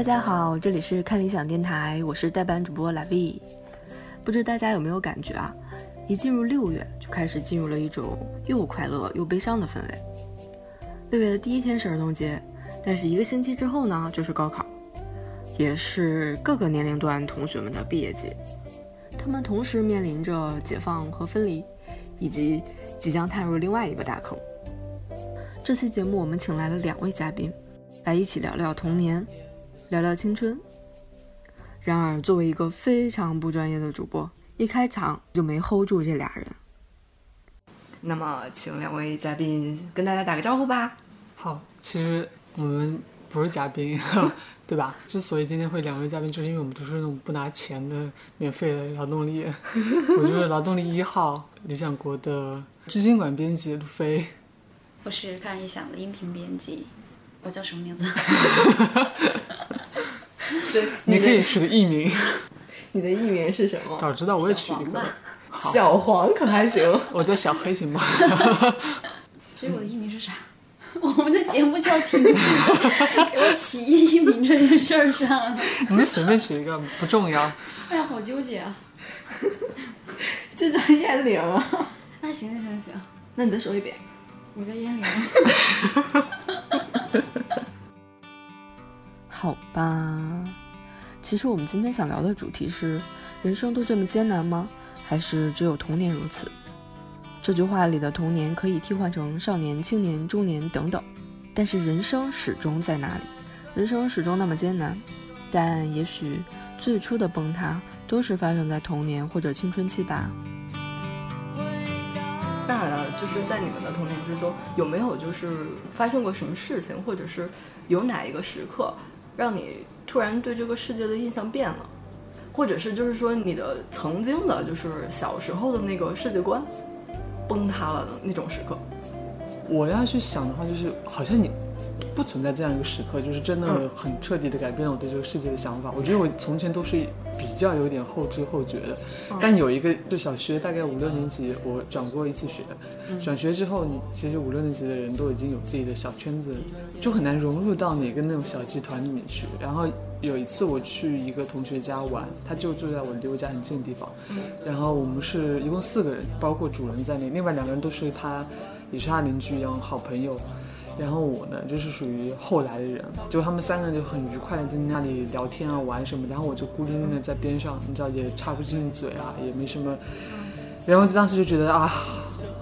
大家好，这里是看理想电台，我是代班主播 La V。不知大家有没有感觉啊？一进入六月，就开始进入了一种又快乐又悲伤的氛围。六月的第一天是儿童节，但是一个星期之后呢，就是高考，也是各个年龄段同学们的毕业季。他们同时面临着解放和分离，以及即将踏入另外一个大坑。这期节目我们请来了两位嘉宾，来一起聊聊童年。聊聊青春。然而，作为一个非常不专业的主播，一开场就没 hold 住这俩人。那么，请两位嘉宾跟大家打个招呼吧。好，其实我们不是嘉宾，对吧？之所以今天会两位嘉宾，就是因为我们都是那种不拿钱的免费的劳动力。我就是劳动力一号，理想国的知经馆编辑路飞。我是看理想的音频编辑，我叫什么名字？你可以取个艺名。你的艺名是什么？早知道我也取一个。小黄可还行？我叫小黑，行吗？所以我的艺名是啥？我们的节目叫停止，给我起艺名这件事儿上。你就随便取一个，不重要。哎呀，好纠结啊！这叫燕玲啊。那行行行行，那你再说一遍。我叫燕玲。好吧，其实我们今天想聊的主题是：人生都这么艰难吗？还是只有童年如此？这句话里的童年可以替换成少年、青年、中年等等，但是人生始终在那里，人生始终那么艰难。但也许最初的崩塌都是发生在童年或者青春期吧。那就是在你们的童年之中，有没有就是发生过什么事情，或者是有哪一个时刻？让你突然对这个世界的印象变了，或者是就是说你的曾经的，就是小时候的那个世界观崩塌了的那种时刻。我要去想的话，就是好像你。不存在这样一个时刻，就是真的很彻底的改变了我对这个世界的想法。我觉得我从前都是比较有点后知后觉的，但有一个就小学大概五六年级，我转过一次学。转学之后，你其实五六年级的人都已经有自己的小圈子，就很难融入到哪个那种小集团里面去。然后有一次我去一个同学家玩，他就住在我离我家很近的地方。然后我们是一共四个人，包括主人在内，另外两个人都是他，也是他邻居一样好朋友。然后我呢，就是属于后来的人，就他们三个就很愉快的在那里聊天啊、玩什么，然后我就孤零零的在边上，你知道也插不进嘴啊，也没什么，然后当时就觉得啊，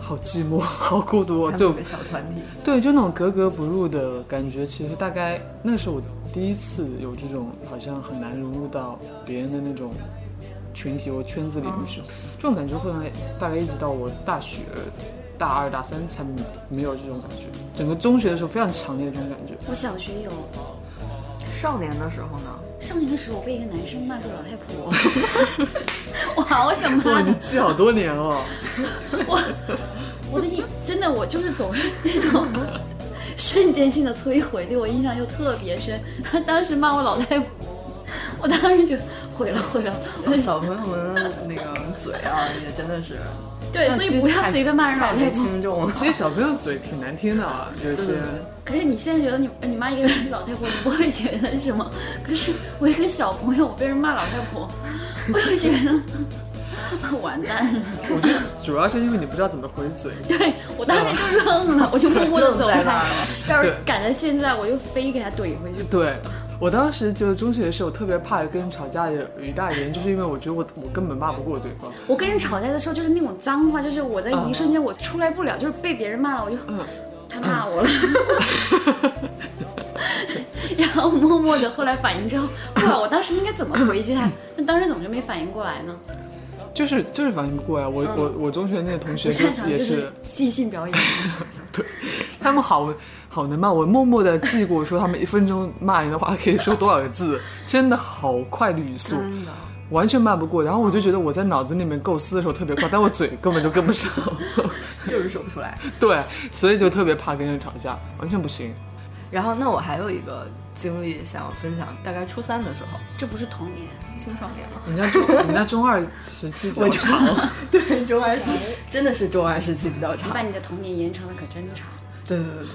好寂寞，好孤独，就小团体，对，就那种格格不入的感觉。其实大概那是我第一次有这种好像很难融入到别人的那种群体或圈子里面去，这种感觉会大概一直到我大学。大二大三才没有这种感觉，整个中学的时候非常强烈的这种感觉。我小学有，少年的时候呢？少年的时候我被一个男生骂过老太婆，我好想骂。哇，你记好多年哦。我我的印真的我就是总是这种瞬间性的摧毁，对我印象就特别深。他当时骂我老太婆，我当时觉得毁了毁了。小朋友们那个嘴啊，也真的是。对，所以不要随便骂人老太婆。其实小朋友嘴挺难听的啊，有些。可是你现在觉得你你骂一个人老太婆，你不会觉得什么？可是我一个小朋友，我被人骂老太婆，我就觉得完蛋了。我觉得主要是因为你不知道怎么回嘴。对我当时就愣了，我就默默的走开了。要是赶在现在，我就非给他怼回去。对。我当时就是中学的时候，特别怕跟人吵架的有一大原因，就是因为我觉得我我根本骂不过对方。我跟人吵架的时候，就是那种脏话，就是我在一瞬间我出来不了，就是被别人骂了，我就他骂我了，然后默默的后来反应之后，哇，我当时应该怎么回击他？那当时怎么就没反应过来呢？就是就是反应不过来，我我我中学那些同学也是即兴表演，对他们好。好能骂我，默默的记过，说他们一分钟骂人的话可以说多少个字，真的好快的语速，完全骂不过。然后我就觉得我在脑子里面构思的时候特别快，但我嘴根本就跟不上，就是说不出来。对，所以就特别怕跟人吵架，完全不行。然后那我还有一个经历想分享，大概初三的时候，这不是童年，青少年吗？人家中人家中二时期比较长，对，中二时期真的是中二时期比较长。你把你的童年延长的可真长。对对对。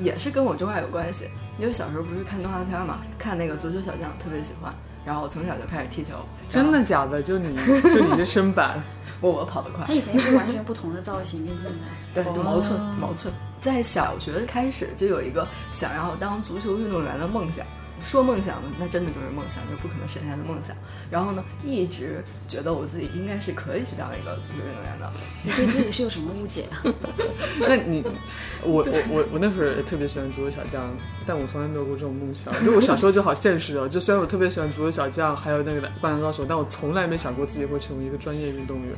也是跟我中二有关系，因为小时候不是看动画片嘛，看那个足球小将特别喜欢，然后从小就开始踢球。真的假的？就你就你这身板，我我跑得快他。以前是完全不同的造型，跟现在。对，就毛寸毛寸。在小学开始就有一个想要当足球运动员的梦想。说梦想，那真的就是梦想，就不可能实现的梦想。然后呢，一直觉得我自己应该是可以去当一个足球运动员的。你对自己是有什么误解啊？那你，我我我我那会儿也特别喜欢足球小将，但我从来没有过这种梦想。就我小时候就好现实哦，就虽然我特别喜欢足球小将，还有那个灌篮高手，但我从来没想过自己会成为一个专业运动员。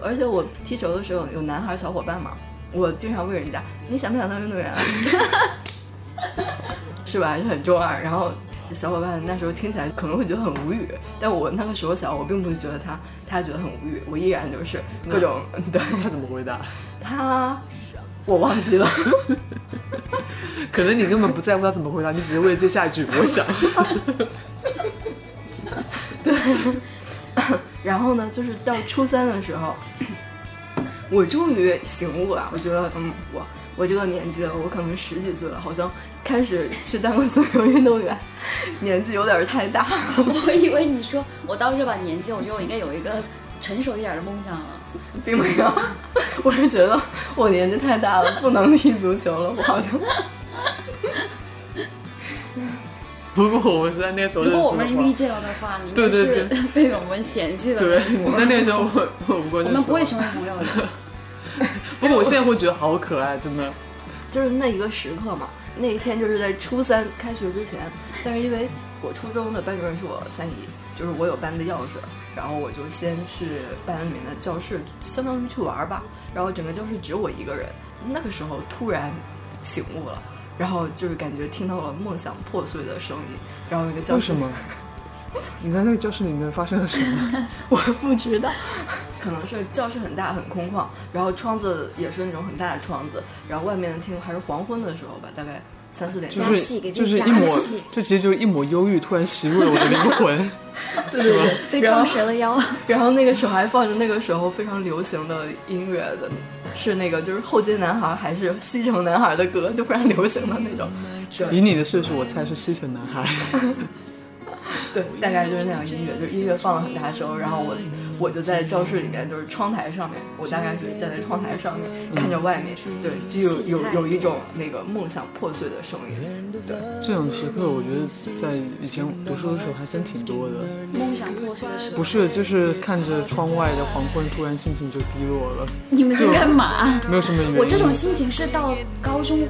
而且我踢球的时候有男孩小伙伴嘛，我经常问人家你想不想当运动员啊？是吧？就很中二。然后小伙伴那时候听起来可能会觉得很无语，但我那个时候小，我并不会觉得他他觉得很无语，我依然就是各种对他怎么回答？他我忘记了，可能你根本不在乎他怎么回答，你只是为了接下一句我想。对 然后呢，就是到初三的时候，我终于醒悟了。我觉得，嗯，我我这个年纪了，我可能十几岁了，好像开始去当个足球运动员，年纪有点太大了。我以为你说我到这把年纪，我觉得我应该有一个成熟一点的梦想了。并没有，我是觉得我年纪太大了，不能踢足球了。我好像，不过我是在那时候如认识的话果我们遇见了的话，你应对该是对被我们嫌弃了。对，你在那个时候我我不过我们不会成为朋友的。不过我现在会觉得好可爱，真的。就是那一个时刻嘛，那一天就是在初三开学之前，但是因为我初中的班主任是我三姨，就是我有班的钥匙，然后我就先去班里面的教室，相当于去玩儿吧，然后整个教室只有我一个人，那个时候突然醒悟了。然后就是感觉听到了梦想破碎的声音，然后那个教室为什么？你在那个教室里面发生了什么？我不知道，可能是教室很大很空旷，然后窗子也是那种很大的窗子，然后外面的天还是黄昏的时候吧，大概三四点就是就是一抹戏，这其实就是一抹忧郁突然袭入了我的灵魂。对对对，被撞折了腰。然后那个时候还放着那个时候非常流行的音乐的，是那个就是后街男孩还是西城男孩的歌，就非常流行的那种。以你的岁数，我猜是西城男孩。对，大概就是那样音乐，就是音乐放了很大声，然后我我就在教室里面，就是窗台上面，我大概是站在窗台上面看着外面，对，就有有有一种那个梦想破碎的声音。对这种时刻，我觉得在以前读书的时候还真挺多的。梦想破碎的时候，不是，就是看着窗外的黄昏，突然心情就低落了，你们在干嘛？没有什么原因。我这种心情是到高中，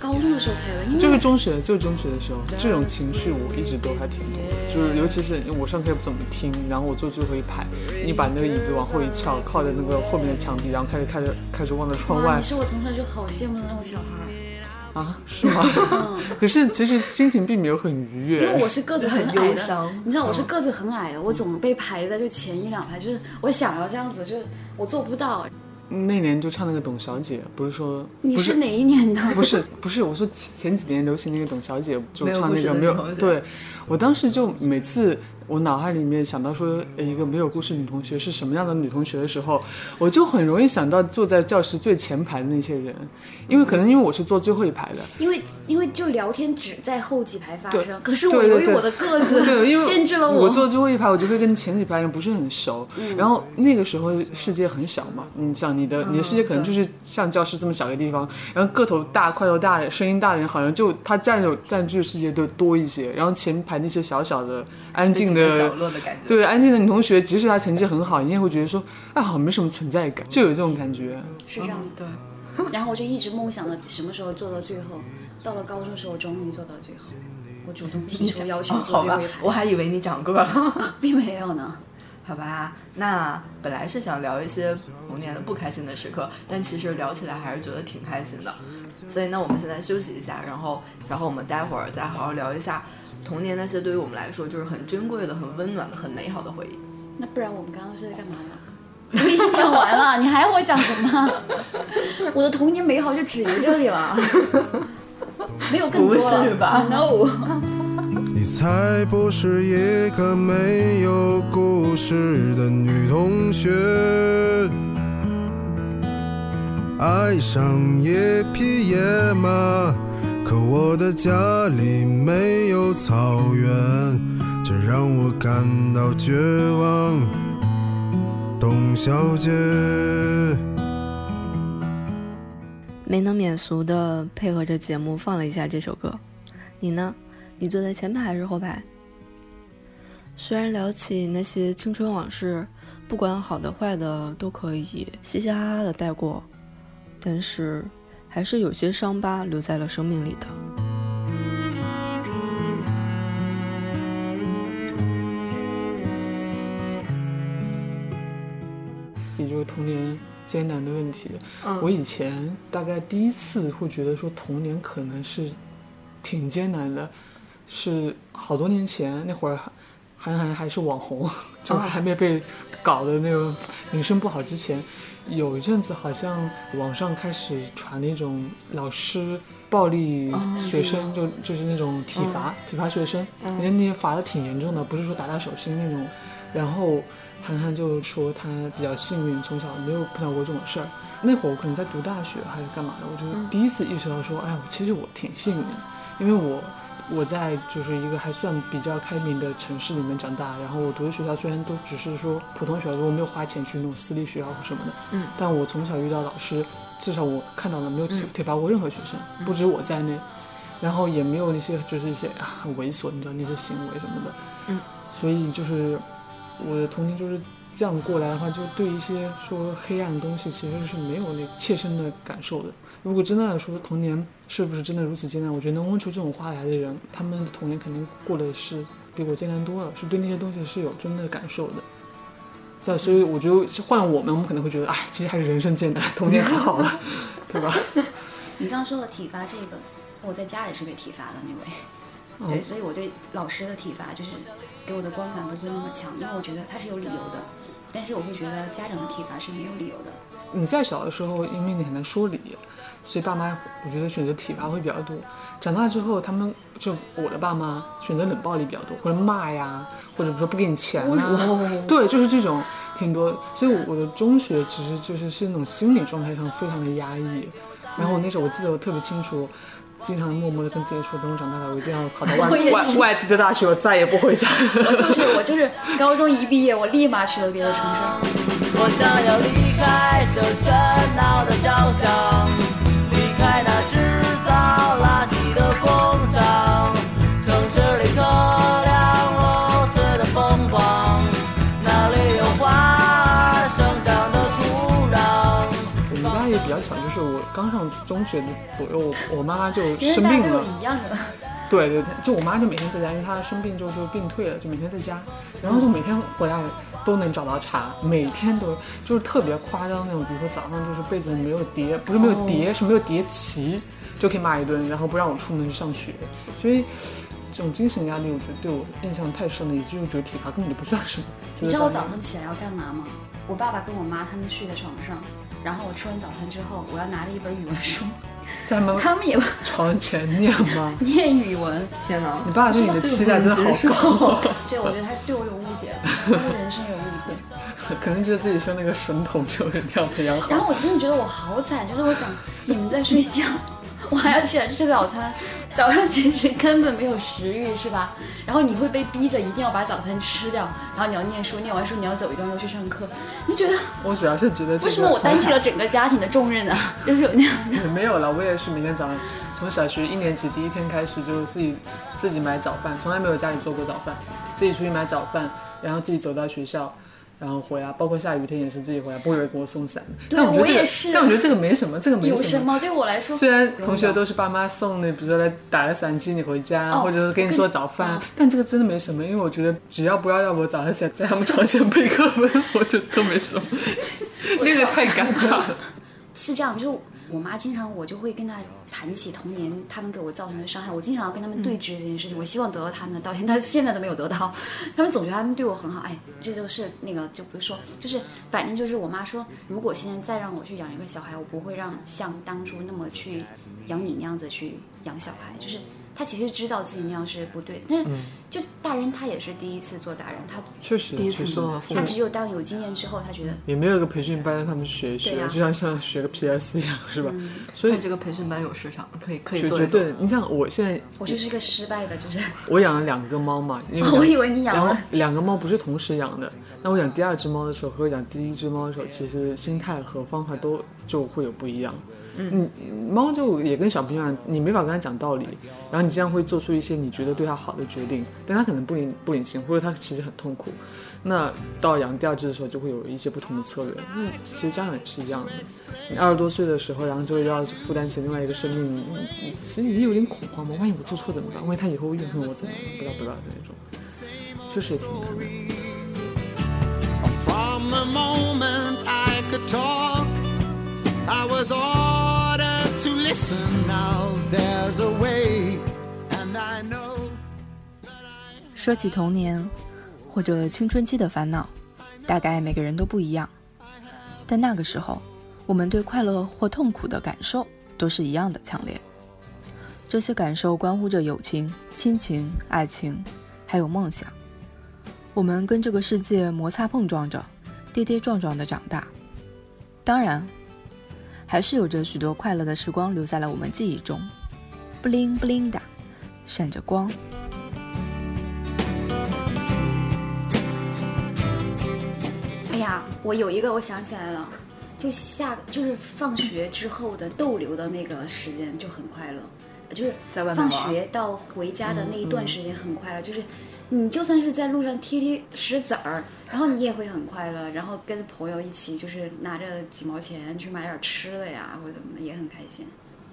高中的时候才有的，因为就是中学，就是中学的时候，这种情绪我一直都还挺多的。就是尤其是我上课也不怎么听，然后我坐最后一排，你把那个椅子往后一翘，靠在那个后面的墙壁，然后开始开始开始望着窗，外你是我从小就好羡慕的那种小孩，啊，是吗？可是其实心情并没有很愉悦，因为我是个子很 很矮的你知道我是个子很矮的，我总被排在就前一两排，就是我想要这样子，就是我做不到。那年就唱那个董小姐，不是说不你是哪一年的？不是不是，我说前前几年流行那个董小姐，就唱那个没有对，我当时就每次我脑海里面想到说呃一个没有故事女同学是什么样的女同学的时候，我就很容易想到坐在教室最前排的那些人，因为可能因为我是坐最后一排的，因为因为就聊天只在后几排发生，可是我由于我的个子限制了我我坐最后一排，我就会跟前几排人不是很熟。嗯然后那个时候世界很小嘛，你想你的你的世界可能就是像教室这么小的地方，然后个头大、块头大、声音大的人，好像就他占有占据的世界就多一些。然后前排那些小小的、安静在角。落的感觉。对安静的女同学，即使她成绩很好，你也会觉得说，啊，好像没什么存在感，就有这种感觉。是这样的。对，然后我就一直梦想着什么时候做到最后，到了高中的时候，我终于做到了最后。我主动提出要求哦好吧坐最后一排，，我还以为你长个了。并没有呢。好吧，那本来是想聊一些童年的不开心的时刻，但其实聊起来还是觉得挺开心的。所以呢，我们现在休息一下，然后，然后我们待会儿再好好聊一下童年那些对于我们来说就是很珍贵的、很温暖的、很美好的回忆。那不然我们刚刚是在干嘛呢？我已经讲完了，你还要我讲什么？我的童年美好就止于这里了，没有更多是吧？No。你才不是一个没有故事的女同学，爱上一匹野马，可我的家里没有草原，这让我感到绝望。董小姐，没能免俗的配合着节目放了一下这首歌。你呢？你坐在前排还是后排？虽然聊起那些青春往事，不管好的坏的都可以嘻嘻哈哈的带过，但是还是有些伤疤留在了生命里的。你这个童年艰难的问题，嗯我以前大概第一次会觉得说童年可能是挺艰难的，是好多年前那会儿，韩寒还是网红，就是还没被搞的那个名声不好之前，有一阵子好像网上开始传那种老师暴力学生，就就是那种体罚、体罚学生，人家那些罚的挺严重的，不是说打打手心那种，然后。韩寒就说他比较幸运，从小没有碰到过这种事儿。那会儿我可能在读大学还是干嘛的，我就第一次意识到说，哎，我其实我挺幸运的，因为我我在就是一个还算比较开明的城市里面长大，然后我读的学校虽然都只是说普通学校，我没有花钱去那种私立学校或什么的，嗯，但我从小遇到老师，至少我看到了没有体体罚过任何学生，不止我在内，然后也没有那些就是一些啊很猥琐，你知道那些行为什么的，嗯，所以就是。我的童年就是这样过来的话，就对一些说黑暗的东西其实是没有那切身的感受的。如果真的来说童年是不是真的如此艰难，我觉得能问出这种话来的人，他们的童年肯定过得是比我艰难多了，是对那些东西是有真的感受的。对，所以我觉得换我们，我们可能会觉得，哎，其实还是人生艰难，童年还好了，对吧？你刚刚说的体罚这个，我在家里是被体罚的那位。对，嗯所以我对老师的体罚就是给我的观感不会那么强，因为我觉得他是有理由的，但是我会觉得家长的体罚是没有理由的。你在小的时候，因为你很难说理，所以爸妈我觉得选择体罚会比较多。长大之后，他们就我的爸妈选择冷暴力比较多，或者骂呀，或者比如说不给你钱啊，对，就是这种挺多。所以我的中学其实就是是那种心理状态上非常的压抑。然后我那时候我记得我特别清楚。经常默默的跟自己说，等我长大了，我一定要考到外外外地的大学，我再也不回家。我就是我就是高中一毕业，我立马去了别的城市。我想要离开这喧闹的小巷，离开那制造垃圾的工厂，城市里车辆如此的疯狂，哪里有花儿生长的土壤？我们家也比较巧，就是我刚上中学的左右，我我妈妈就生病了。一样的，对对对，就我妈就每天在家，因为她生病之后就病退了，就每天在家，然后就每天回来都能找到茬，每天都就是特别夸张那种，比如说早上就是被子没有叠，不是没有叠，是没有叠齐，就可以骂一顿，然后不让我出门去上学，所以这种精神压力，我觉得对我印象太深了，以至于我觉得体罚根本就不算什么。你知道我早上起来要干嘛吗？我爸爸跟我妈他们睡在床上，然后我吃完早餐之后，我要拿着一本语文书，在他们 他们也 床前念吗？念语文。天哪！你爸对你的期待真的好高。对，我觉得他对我有误解，他对人生有误解。可能觉得自己生了个神童，就一定要培养好。然后我真的觉得我好惨，就是我想你们在睡觉，我还要起来吃早餐，早上其实根本没有食欲，是吧？然后你会被逼着一定要把早餐吃掉，然后你要念书，念完书你要走一段路去上课，你觉得我主要是觉得、为什么我担起了 整个家庭的重任啊？就是有那样的。没有了，我也是每天早上从小学一年级第一天开始就自己自己买早饭，从来没有家里做过早饭，自己出去买早饭，然后自己走到学校。然后回来，包括下雨天也是自己回来，不会有人给我送伞。对但我觉得也是但我觉得这个没什么，这个没有什什么对我来说？虽然同学都是爸妈送的，比如说来打个伞接你回家，哦或者是给你做早饭，但这个真的没什么，因为我觉得只要不要让我早上起来在他们床前背课文，我觉得都没什么。那个太尴尬了。是这样，就是我妈经常我就会跟她谈起童年他们给我造成的伤害，我经常要跟他们对峙这件事情，我希望得到他们的道歉，但是 现在都没有得到。他们总觉得他们对我很好，哎，这就是那个就不是说，就是反正就是我妈说，如果现在再让我去养一个小孩，我不会让像当初那么去养你那样子去养小孩，就是他其实知道自己那样是不对的，但就大人他也是第一次做大人，他确实第一次做父母，他只有当有经验之后，他觉得也没有一个培训班让他们学一学，就像像学个 PS 一样，是吧？嗯。所以这个培训班有市场，可以可以做一做。对，你像我现在我就是一个失败的，就是。我养了两个猫嘛，因为 我以为你养了，两个猫不是同时养的，那我养第二只猫的时候和养第一只猫的时候，其实心态和方法都就会有不一样。嗯，猫就也跟小朋友一样，你没法跟它讲道理，然后你这样会做出一些你觉得对它好的决定，但它可能不领不领情，或者它其实很痛苦。那到养第二只的时候，就会有一些不同的策略。那其实家长也是一样的，你二十多岁的时候，然后就要负担起另外一个生命，你你其实也有点恐慌嘛，万一我做错怎么办？万一他以后怨恨我怎么办？不知道不知道的那种，确实也挺难的。说起童年或者青春期的烦恼，大概每个人都不一样。但那个时候，我们对快乐或痛苦的感受都是一样的强烈。这些感受关乎着友情、亲情、爱情，还有梦想。我们跟这个世界摩擦碰撞着，跌跌撞撞的长大。当然，还是有着许多快乐的时光留在了我们记忆中，布灵布灵的，闪着光。哎呀，我有一个，我想起来了，就下就是放学之后的逗留的那个时间就很快乐，就是放在外面玩学到回家的那一段时间很快乐，就是你就算是在路上踢踢石子儿，然后你也会很快乐，然后跟朋友一起就是拿着几毛钱去买点吃的呀，或者怎么的也很开心。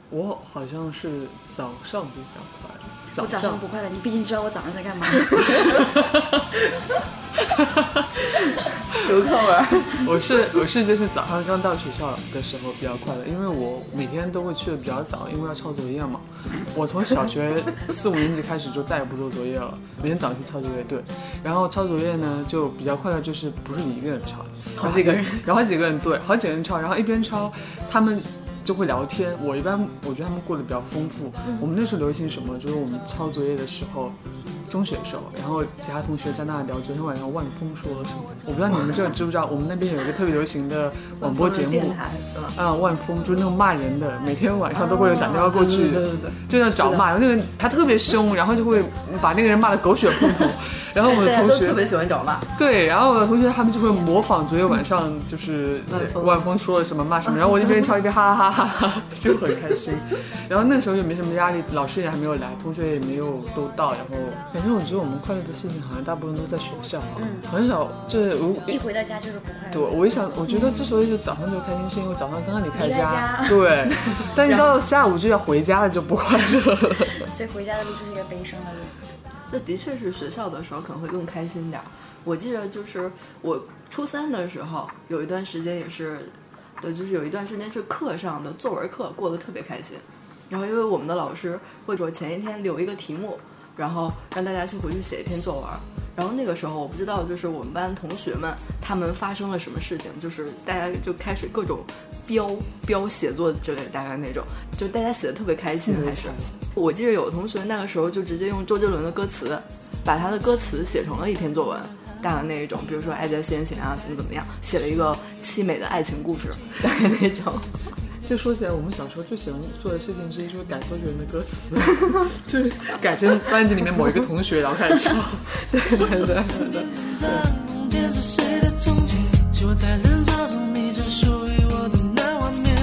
我好像是早上比较快乐，我早上不快乐，你毕竟知道我早上在干嘛。读课文，我是我是就是早上刚到学校的时候比较快乐，因为我每天都会去的比较早，因为要抄作业嘛。我从小学四五年级开始就再也不做作业了，每天早上去抄作业。对，然后抄作业呢就比较快乐，就是不是你一个人抄，好几个人，然后好几个人对，好几个人抄，然后一边抄，他们就会聊天。我一般我觉得他们过得比较丰富。我们那时候流行什么？就是我们抄作业的时候，中学的时候，然后其他同学在那聊昨天晚上万峰说了什么。我不知道你们这知不知道，我们那边有一个特别流行的广播节目？啊，万峰就是那种骂人的，每天晚上都会有人打电话过去，对对对对就要找骂，然后那个人他特别凶，然后就会把那个人骂的狗血喷头，然后我的同学特别喜欢找骂。对，然后我的同学他们就会模仿昨天晚上就是 万峰万峰说了什么骂什么，然后我一边抄一边哈哈哈哈哈，就很开心。然后那个时候也没什么压力，老师也还没有来，同学也没有都到，然后反正我觉得我们快乐的事情好像大部分都在学校，嗯很少就是我一回到家就是不快乐。对，我一想，我觉得之所以是早上就开心，是因为早上刚刚离开家对，但是到下午就要回家了，就不快乐了。所以回家的路就是一个悲伤的路。那的确是学校的时候可能会更开心点儿。我记得就是我初三的时候，有一段时间也是，对，就是有一段时间是课上的作文课过得特别开心。然后因为我们的老师会说前一天留一个题目，然后让大家去回去写一篇作文。然后那个时候我不知道，就是我们班同学们他们发生了什么事情，就是大家就开始各种标标写作之类的，大概那种，就大家写的特别开心，还是。我记得有同学那个时候就直接用周杰伦的歌词，把他的歌词写成了一篇作文，大概那一种，比如说爱在先前啊，怎么怎么样，写了一个凄美的爱情故事，大概那种。就说起来，我们小时候最喜欢做的事情之一就是改周杰伦的歌词，就是改成班级里面某一个同学，然后开始唱。对对对对对。梦见是谁的憧憬，希望才能找出你只属于我的那画面。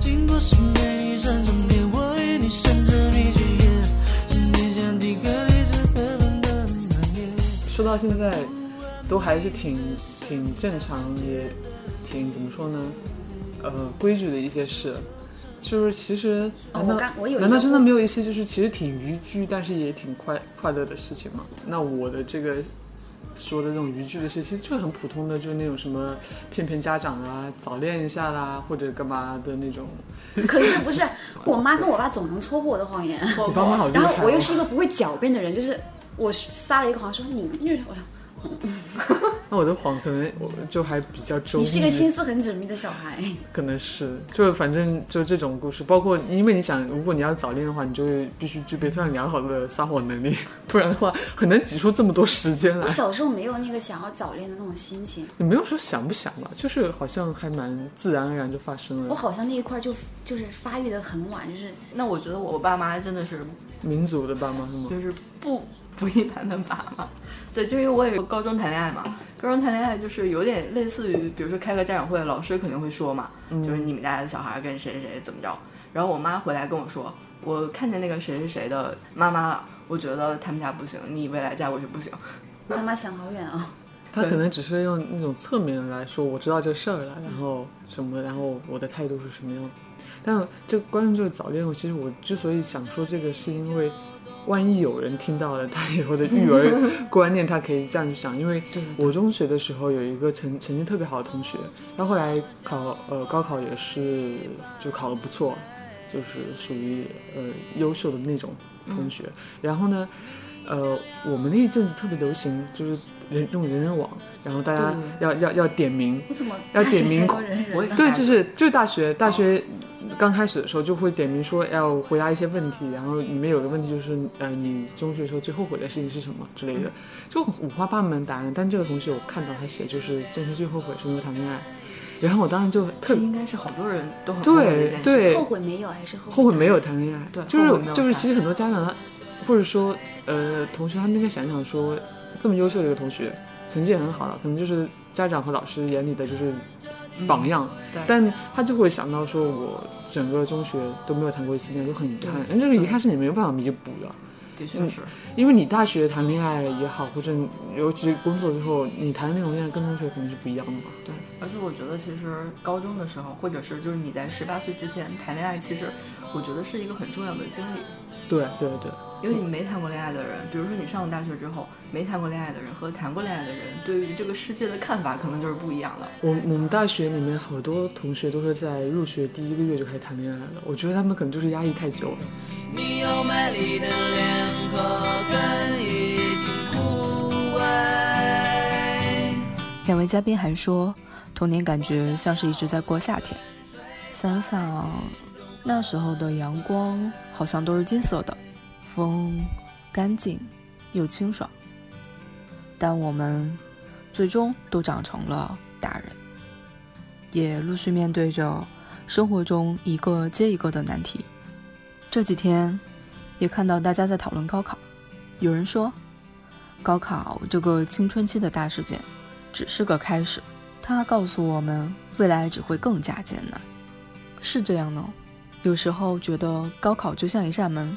经过十年一场转变，我与你生着你去演，是你像第个离子纷纷的那夜。说到现在，都还是挺挺正常，也挺怎么说呢？呃，规矩的一些事。就是其实，哦难道、难道真的没有一些就是其实挺逾矩，但是也挺快快乐的事情吗？那我的这个说的这种逾矩的事，其实就是很普通的，就是那种什么骗骗家长啊，早恋一下啦，或者干嘛的那种。可是不是，我妈跟我爸总能戳破我的谎言。我爸妈好厉害、哦！然后我又是一个不会狡辩的人，就是我撒了一个谎说你，因为我说 那我的谎可能我就还比较周密。你是一个心思很缜密的小孩。可能是，就是反正就这种故事，包括因为你想，如果你要早恋的话，你就会必须具备非常良好的撒谎能力，不然的话很难挤出这么多时间来我。小时候没有那个想要早恋的那种心情，你没有说想不想吧，就是好像还蛮自然而然就发生了。我好像那一块就就是发育的很晚，就是那我觉得我爸妈真的是民族的爸妈是吗？就是不不一般的爸妈。对，就因为我也有高中谈恋爱嘛，高中谈恋爱就是有点类似于，比如说开个家长会，老师肯定会说嘛，就是你们家的小孩跟谁谁谁怎么着。然后我妈回来跟我说，我看见那个谁谁谁的妈妈了，我觉得他们家不行，你未来嫁过去不行。妈妈想好远啊。他可能只是用那种侧面来说，我知道这事儿了，然后什么，然后我的态度是什么样的。但这关于这个早恋，我其实我之所以想说这个，是因为万一有人听到了他以后的育儿观念，他可以这样去想。因为 我中学的时候有一个成成绩特别好的同学，他后来考呃高考也是就考得不错，就是属于呃优秀的那种同学。然后呢，呃，我们那一阵子特别流行，就是人用人人网，然后大家要要要点名，为什么要点名？对，就是就是大学大学刚开始的时候就会点名说要回答一些问题，然后里面有个问题就是呃你中学时候最后悔的事情是什么之类的，就五花八门答案。但这个同学我看到他写就是中学最后悔是因为谈恋爱，然后我当时就特这应该是好多人都很后悔的一件事对后悔没有还是后后悔没有谈恋爱，对就是就是其实很多家长他或者说呃同学他们应该想想说这么优秀的一个同学，成绩也很好了，可能就是家长和老师眼里的就是榜样，对但他就会想到说我整个中学都没有谈过一次恋爱，就很遗憾，但这个遗憾是你没有办法弥补的。的确是。因为你大学谈恋爱也好，或者尤其工作之后，你谈的那种恋爱跟中学肯定是不一样的嘛。对，而且我觉得其实高中的时候，或者是就是你在十八岁之前谈恋爱，其实我觉得是一个很重要的经历。对对对，因为你没谈过恋爱的人，比如说你上了大学之后没谈过恋爱的人和谈过恋爱的人，对于这个世界的看法可能就是不一样的。我我们大学里面好多同学都是在入学第一个月就开始谈恋爱了，我觉得他们可能就是压抑太久了。你有美丽的脸和根已经枯萎。两位嘉宾还说，童年感觉像是一直在过夏天。想想那时候的阳光，好像都是金色的，风干净又清爽。但我们最终都长成了大人，也陆续面对着生活中一个接一个的难题。这几天也看到大家在讨论高考，有人说，高考这个青春期的大事件只是个开始，它告诉我们未来只会更加艰难。是这样呢？有时候觉得高考就像一扇门，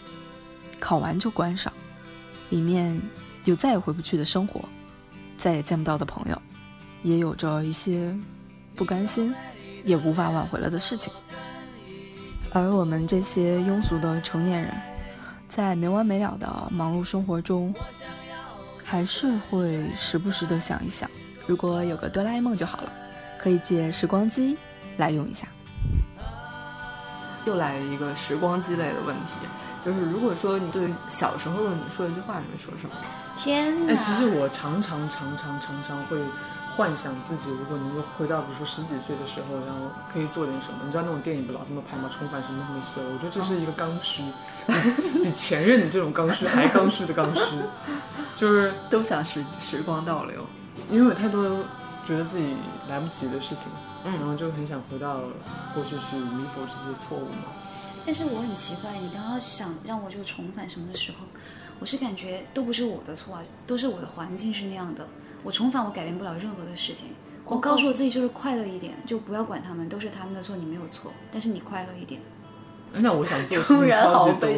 考完就关上，里面有再也回不去的生活，再也见不到的朋友，也有着一些不甘心，也无法挽回了的事情。而我们这些庸俗的成年人，在没完没了的忙碌生活中，还是会时不时的想一想，如果有个哆啦 A 梦就好了，可以借时光机来用一下。又来一个时光积累的问题，就是如果说你对小时候的你说一句话，你会说什么？天哪！哎，其实我常常常常常常会幻想自己，如果能够回到比如说十几岁的时候，然后可以做点什么。你知道那种电影不老这么拍吗？重返什么什么岁？我觉得这是一个刚需，比 比前任的这种刚需还刚需的刚需，就是都想时时光倒流。因为有太多觉得自己来不及的事情，嗯然后就很想回到过去去弥补这些错误嘛。但是我很奇怪，你刚刚想让我就重返什么的时候，我是感觉都不是我的错啊，都是我的环境是那样的。我重返，我改变不了任何的事情。我告诉我自己就是快乐一点，就不要管他们，都是他们的错，你没有错，但是你快乐一点。那我想做的事情超级多，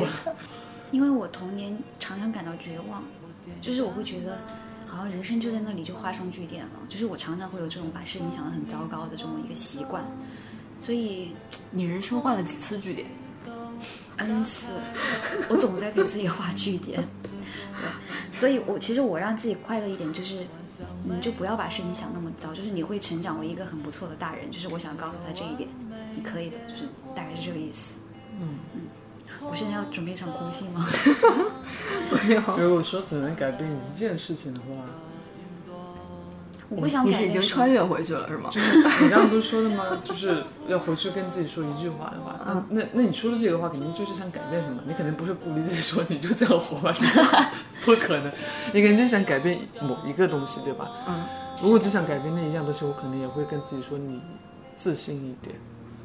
因为我童年常常感到绝望，就是我会觉得好像人生就在那里就画上句点了，就是我常常会有这种把事情想得很糟糕的这种一个习惯，所以你人生换了几次句点？N 次，我总在给自己画句点。对，所以我其实我让自己快乐一点，就是你就不要把事情想那么糟，就是你会成长为一个很不错的大人，就是我想告诉他这一点，你可以的，就是大概是这个意思。嗯嗯，我现在要准备一场哭戏吗？没有。如果说只能改变一件事情的话，我不想你是已经穿越回去了是吗？你刚刚不是说的吗？就是要回去跟自己说一句话的话，那那那你说的这个话，肯定就是想改变什么？你肯定不是鼓励自己说你就这样活吧，不可能，你肯定就想改变某一个东西，对吧？嗯。如果只想改变那一样东西，我可能也会跟自己说你自信一点，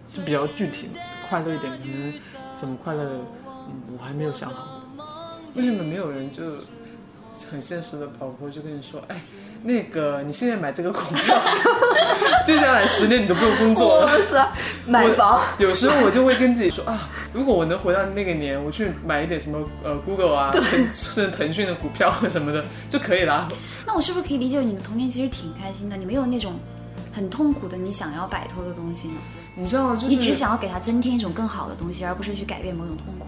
就比较具体，快乐一点。可能怎么快乐，嗯，我还没有想好。为什么没有人就很现实的跑过去跟你说，哎，那个你现在买这个股票，接下来十年你都不用工作了。塞，买房。有时候我就会跟自己说啊，如果我能回到那个年，我去买一点什么呃 Google 啊，腾甚至腾讯的股票什么的就可以了。那我是不是可以理解你的童年其实挺开心的？你没有那种很痛苦的你想要摆脱的东西呢？你知道，就是你只想要给他增添一种更好的东西，而不是去改变某种痛苦。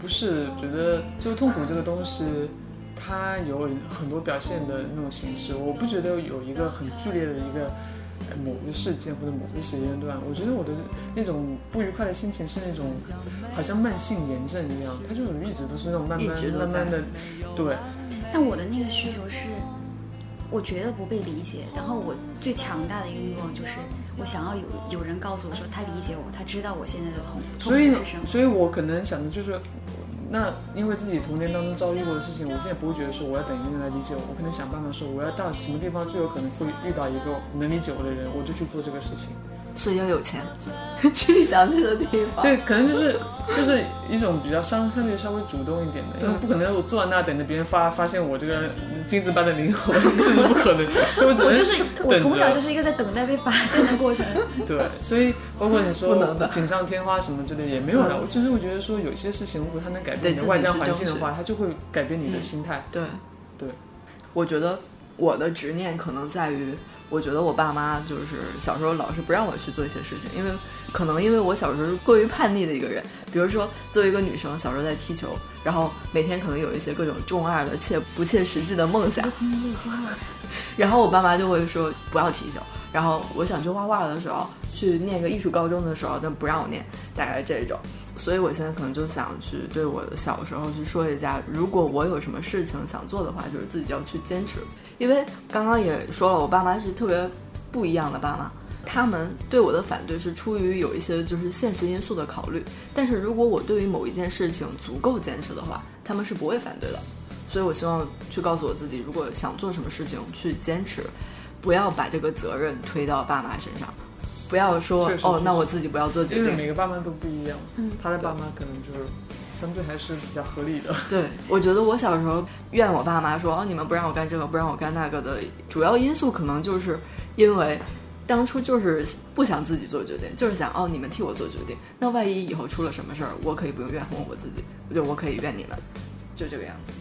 不是觉得就是痛苦这个东西，它有很多表现的那种形式。我不觉得有一个很剧烈的一个呃某个事件或者某个时间段。我觉得我的那种不愉快的心情是那种好像慢性炎症一样，它就是一直都是那种慢慢慢慢的，对。但我的那个需求是，我觉得不被理解，然后我最强大的一个欲望就是，我想要有有人告诉我说他理解我，他知道我现在的痛痛所以苦是什么。所以我可能想的就是，那因为自己童年当中遭遇过的事情，我现在不会觉得说我要等一个人来理解我，我可能想办法说我要到什么地方最有可能会遇到一个能理解我的人，我就去做这个事情。所以要有钱，去想去的地方。对，可能就是就是一种比较相相对稍微主动一点的，因为不可能我坐在那等着别人发发现我这个金子般的灵魂，是 不是不可能？我就是我从小就是一个在等待被发现的过程。对，所以包括你说的锦上添花什么之类的也没有了。我只是会觉得说，有些事情如果它能改变你的外在环境的话，它就会改变你的心态。对对，我觉得我的执念可能在于，我觉得我爸妈就是小时候老是不让我去做一些事情，因为可能因为我小时候是过于叛逆的一个人，比如说作为一个女生，小时候在踢球，然后每天可能有一些各种中二的切不切实际的梦想，然后我爸妈就会说不要踢球。然后我想去画画的时候，去念个艺术高中的时候，但不让我念，大概这种。所以我现在可能就想去对我的小时候去说一下，如果我有什么事情想做的话，就是自己要去坚持。因为刚刚也说了，我爸妈是特别不一样的爸妈，他们对我的反对是出于有一些就是现实因素的考虑。但是如果我对于某一件事情足够坚持的话，他们是不会反对的。所以我希望去告诉我自己，如果想做什么事情，去坚持，不要把这个责任推到爸妈身上，不要说哦那我自己不要做决定。每个爸妈都不一样，嗯，他的爸妈可能就是相对还是比较合理的。对，我觉得我小时候怨我爸妈说哦，你们不让我干这个，不让我干那个的主要因素，可能就是因为当初就是不想自己做决定，就是想哦，你们替我做决定。那万一以后出了什么事儿，我可以不用怨恨我自己，就我可以怨你们，就这个样子。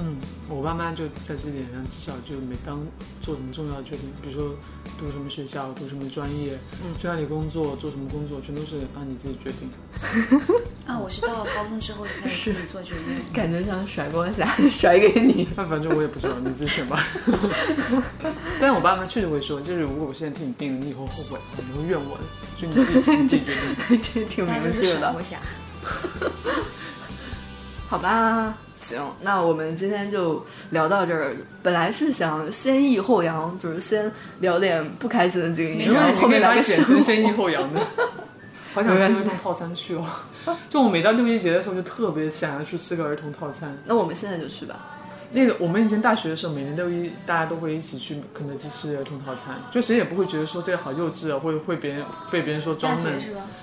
嗯，我爸妈就在这点上，至少就每当做什么重要的决定，比如说读什么学校、读什么专业，嗯去哪里工作、做什么工作，全都是按你自己决定。啊，我是到了高中之后就开始自己做决定。感觉像甩锅侠 甩给你。那反正我也不知道，你自己选吧。但是我爸妈确实会说，就是如果我现在替你定了，你以后后悔，你会怨我的，所以你自己你 自己决定。这挺明智的甩锅。侠。好吧，行，那我们今天就聊到这儿。本来是想先抑后扬，就是先聊点不开心的经历，因为然后后面你可以把它来个生活剪成先抑后扬的。好想吃那种套餐去哦！就我每到六一节的时候，就特别想要去吃个儿童套餐。那我们现在就去吧。那个我们以前大学的时候，每年六一大家都会一起去肯德基吃儿童套餐，就谁也不会觉得说这个好幼稚啊，或者会别人被别人说装嫩？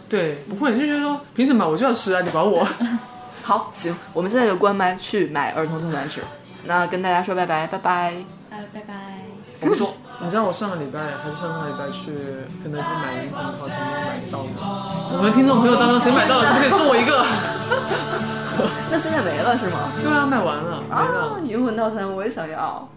对，不会，就觉得说凭什么我就要吃啊？你管我？好，行，我们现在就关麦去买儿童套餐吃。那跟大家说拜拜，拜拜。呃，拜拜。我们说，你知道我上个礼拜还是上上个礼拜去肯德基买灵魂套餐没有买到吗？我们听众朋友当中谁买到了，可不可以送我一个？那现在没了是吗？对啊，卖完了，没了。啊，灵魂套餐我也想要。